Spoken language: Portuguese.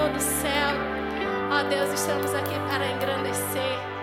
todo céu. Ó Deus, estamos aqui para engrandecer